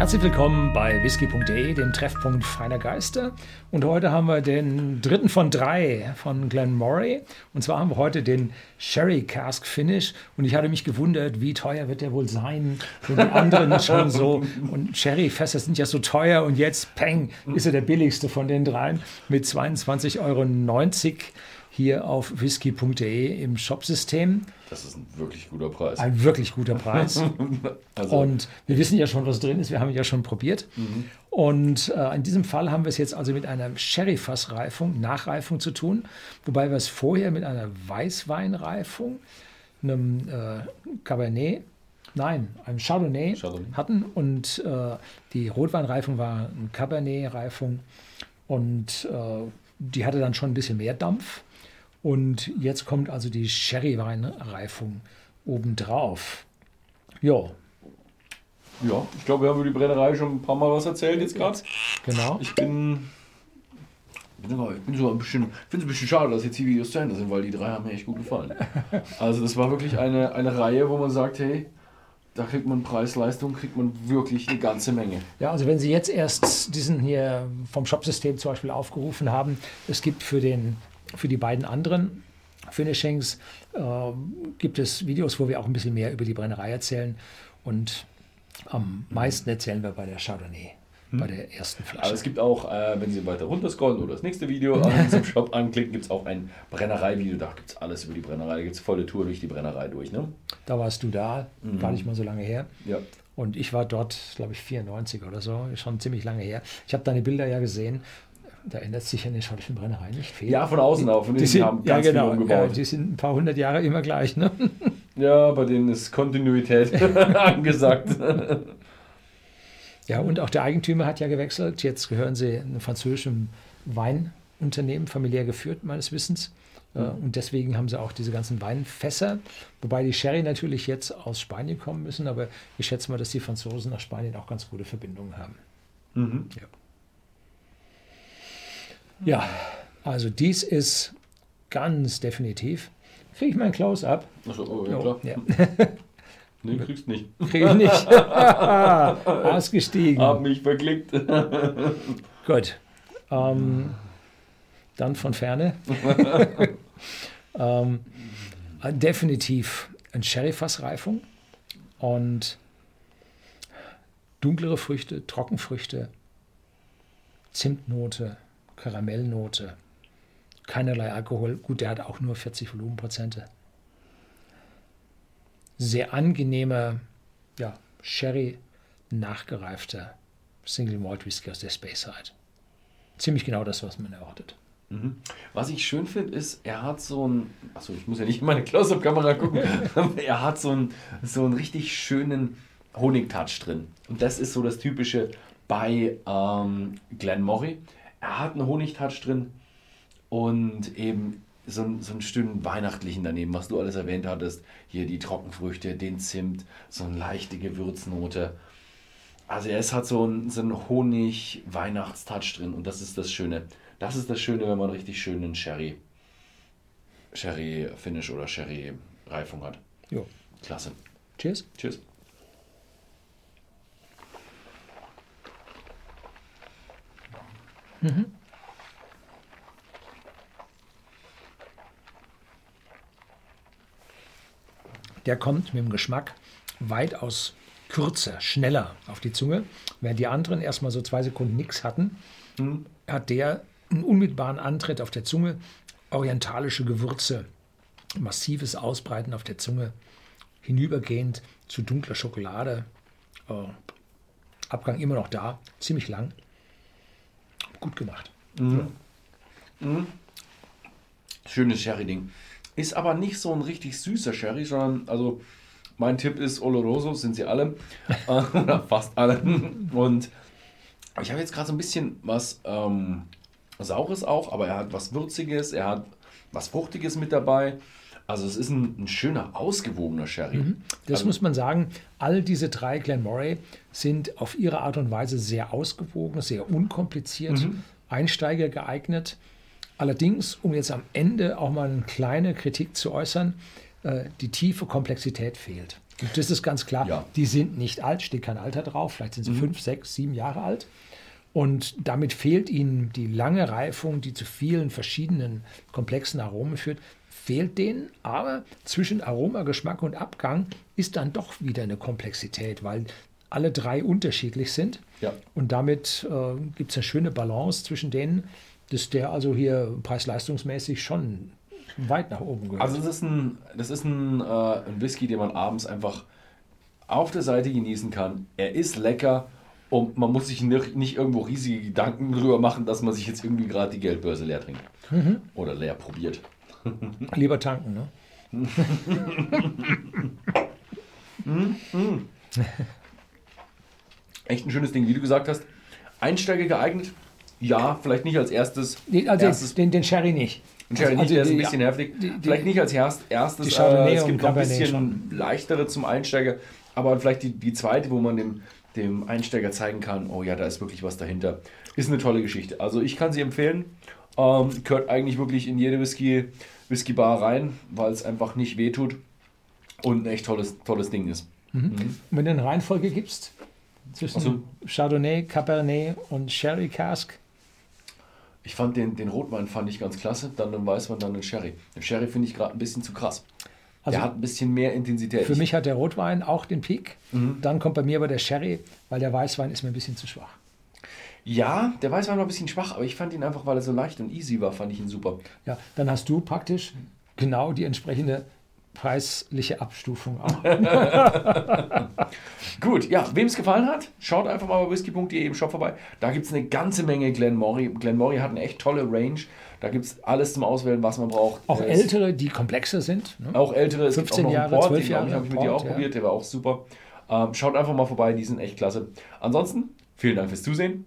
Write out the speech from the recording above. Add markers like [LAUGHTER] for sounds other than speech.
Herzlich willkommen bei whisky.de, dem Treffpunkt feiner Geister. Und heute haben wir den dritten von drei von Glen Moray. Und zwar haben wir heute den Sherry Cask Finish. Und ich hatte mich gewundert, wie teuer wird der wohl sein? Und die anderen [LAUGHS] schon so. Und Sherry-Fässer sind ja so teuer. Und jetzt, peng, ist er der billigste von den dreien mit 22,90 Euro hier auf whisky.de im Shopsystem. Das ist ein wirklich guter Preis. Ein wirklich guter Preis. [LAUGHS] also. Und wir wissen ja schon, was drin ist. Wir haben ihn ja schon probiert. Mhm. Und äh, in diesem Fall haben wir es jetzt also mit einer Sherry-Fassreifung, Nachreifung zu tun. Wobei wir es vorher mit einer Weißweinreifung, einem äh, Cabernet, nein, einem Chardonnay, Chardonnay. hatten. Und äh, die Rotweinreifung war eine Cabernet-Reifung. Und äh, die hatte dann schon ein bisschen mehr Dampf. Und jetzt kommt also die Sherry-Weinreifung obendrauf. Ja. Ja, ich glaube, wir haben über die Brennerei schon ein paar Mal was erzählt jetzt gerade. Genau. Ich bin, ich bin so ein bisschen, finde es ein bisschen schade, dass jetzt die Videos zu Ende sind, weil die drei haben mir echt gut gefallen. Also das war wirklich eine, eine Reihe, wo man sagt, hey, da kriegt man Preis-Leistung, kriegt man wirklich eine ganze Menge. Ja, also wenn Sie jetzt erst diesen hier vom Shopsystem zum Beispiel aufgerufen haben, es gibt für den für die beiden anderen Finishings äh, gibt es Videos, wo wir auch ein bisschen mehr über die Brennerei erzählen. Und am meisten erzählen wir bei der Chardonnay, hm. bei der ersten Flasche. Aber es gibt auch, äh, wenn Sie weiter runter scrollen oder das nächste Video an [LAUGHS] diesem Shop anklicken, gibt es auch ein Brennerei-Video. Da gibt es alles über die Brennerei. Da gibt es volle Tour durch die Brennerei durch. Ne? Da warst du da, mhm. gar nicht mal so lange her. Ja. Und ich war dort, glaube ich, 94 oder so, schon ziemlich lange her. Ich habe deine Bilder ja gesehen da ändert sich ja eine schottischen Brennerei nicht viel. Ja, von außen auch. Von die, sind, haben ganz ja, genau, umgebaut. Ja, die sind ein paar hundert Jahre immer gleich. Ne? [LAUGHS] Ja, bei denen ist Kontinuität [LAUGHS] angesagt. Ja, und auch der Eigentümer hat ja gewechselt. Jetzt gehören sie einem französischen Weinunternehmen, familiär geführt, meines Wissens. Mhm. Und deswegen haben sie auch diese ganzen Weinfässer, wobei die Sherry natürlich jetzt aus Spanien kommen müssen, aber ich schätze mal, dass die Franzosen nach Spanien auch ganz gute Verbindungen haben. Mhm. Ja. Ja, also dies ist ganz definitiv. Kriege ich mein Close-up? Achso, oh, ja, klar. Ja. [LAUGHS] Nee, kriegst nicht. Krieg ich nicht. [LAUGHS] Ausgestiegen. Hab mich verklickt. [LAUGHS] Gut. Ähm, dann von ferne. ähm, definitiv ein Sherry-Fassreifung und dunklere Früchte, Trockenfrüchte, Zimtnote, Karamellnote, keinerlei Alkohol. Gut, der hat auch nur 40 Volumenprozente. Sehr angenehmer, ja, Sherry nachgereifter Single Malt Whisky aus der Space Side. Ziemlich genau das, was man erwartet. Mhm. Was ich schön finde, ist, er hat so ein, achso, ich muss ja nicht in meine Close-Up-Kamera gucken, [LAUGHS] er hat so einen, so einen richtig schönen Honigtouch drin. Und das ist so das Typische bei ähm, Glenmory er hat einen Honigtouch drin und eben so, so einen schönen weihnachtlichen daneben, was du alles erwähnt hattest. Hier die Trockenfrüchte, den Zimt, so eine leichte Gewürznote. Also es hat so einen, so einen Honig-Weihnachtstouch drin und das ist das Schöne. Das ist das Schöne, wenn man richtig schönen Sherry, Sherry-Finish oder Sherry-Reifung hat. Jo. Klasse. Cheers. Cheers. Mhm. Der kommt mit dem Geschmack weitaus kürzer, schneller auf die Zunge. Während die anderen erstmal so zwei Sekunden nichts hatten, mhm. hat der einen unmittelbaren Antritt auf der Zunge, orientalische Gewürze, massives Ausbreiten auf der Zunge, hinübergehend zu dunkler Schokolade. Äh, Abgang immer noch da, ziemlich lang gut gemacht. Mhm. Ja. Mhm. Schönes Sherry-Ding. Ist aber nicht so ein richtig süßer Sherry, sondern, also mein Tipp ist Oloroso, sind sie alle. [LAUGHS] Oder fast alle. Und ich habe jetzt gerade so ein bisschen was ähm, Saures auch, aber er hat was Würziges, er hat was Fruchtiges mit dabei. Also es ist ein, ein schöner, ausgewogener Sherry. Mhm. Das also, muss man sagen. All diese drei Glenmoray sind auf ihre Art und Weise sehr ausgewogen, sehr unkompliziert, mhm. Einsteiger geeignet. Allerdings, um jetzt am Ende auch mal eine kleine Kritik zu äußern, äh, die tiefe Komplexität fehlt. Das ist ganz klar. Ja. Die sind nicht alt, steht kein Alter drauf. Vielleicht sind sie fünf, sechs, sieben Jahre alt. Und damit fehlt ihnen die lange Reifung, die zu vielen verschiedenen komplexen Aromen führt, fehlt denen. Aber zwischen Aroma, Geschmack und Abgang ist dann doch wieder eine Komplexität, weil alle drei unterschiedlich sind. Ja. Und damit äh, gibt es eine schöne Balance zwischen denen, dass der also hier preis-leistungsmäßig schon weit nach oben gehört. Also das ist ein, das ist ein, äh, ein Whisky, den man abends einfach auf der Seite genießen kann. Er ist lecker und man muss sich nicht, nicht irgendwo riesige Gedanken drüber machen, dass man sich jetzt irgendwie gerade die Geldbörse leer trinkt. Oder leer probiert. Lieber tanken, ne? [LAUGHS] Echt ein schönes Ding, wie du gesagt hast. Einsteiger geeignet? Ja, vielleicht nicht als erstes. Also erstes den, den Sherry nicht. Ein Sherry Also nicht, der ist ein die- bisschen ja, heftig. die- vielleicht nicht als erst, erstes. die äh, es gibt noch ein bisschen leichtere zum Einsteiger. Aber vielleicht die, die zweite, wo man dem, dem Einsteiger zeigen kann, oh ja, da ist wirklich was dahinter. Ist eine tolle Geschichte. Also ich kann sie empfehlen. Ähm, gehört eigentlich wirklich in jede Whisky, Whisky Bar rein, weil es einfach nicht wehtut und ein echt tolles, tolles Ding ist. Und wenn du eine Reihenfolge gibst zwischen Ach so. Chardonnay, Cabernet und Sherry Cask, Ich fand den, den Rotwein fand ich ganz klasse, dann den Weißwein, dann den Sherry. Den Sherry finde ich gerade ein bisschen zu krass. Also der hat ein bisschen mehr Intensität. für mich hat der Rotwein auch den Peak. Dann kommt bei mir aber der Sherry, weil der Weißwein ist mir ein bisschen zu schwach. Ja, der Weißwein war ein bisschen schwach, aber ich fand ihn einfach, weil er so leicht und easy war, fand ich ihn super. Ja, dann hast du praktisch genau die entsprechende preisliche Abstufung auch. [LAUGHS] Gut, ja, wem es gefallen hat, schaut einfach mal bei whisky.de im Shop vorbei. Da gibt es eine ganze Menge Glenmory. Glenmory hat eine echt tolle Range. Da gibt es alles zum Auswählen, was man braucht. Auch Der ist- ältere, die komplexer sind. Ne? Auch ältere, es gibt 15 auch noch Jahre, Port, 12 den, glaub ich, Jahre habe ich mit dir auch ja. probiert, der war auch super. Ähm, schaut einfach mal vorbei, die sind echt klasse. Ansonsten, vielen Dank fürs Zusehen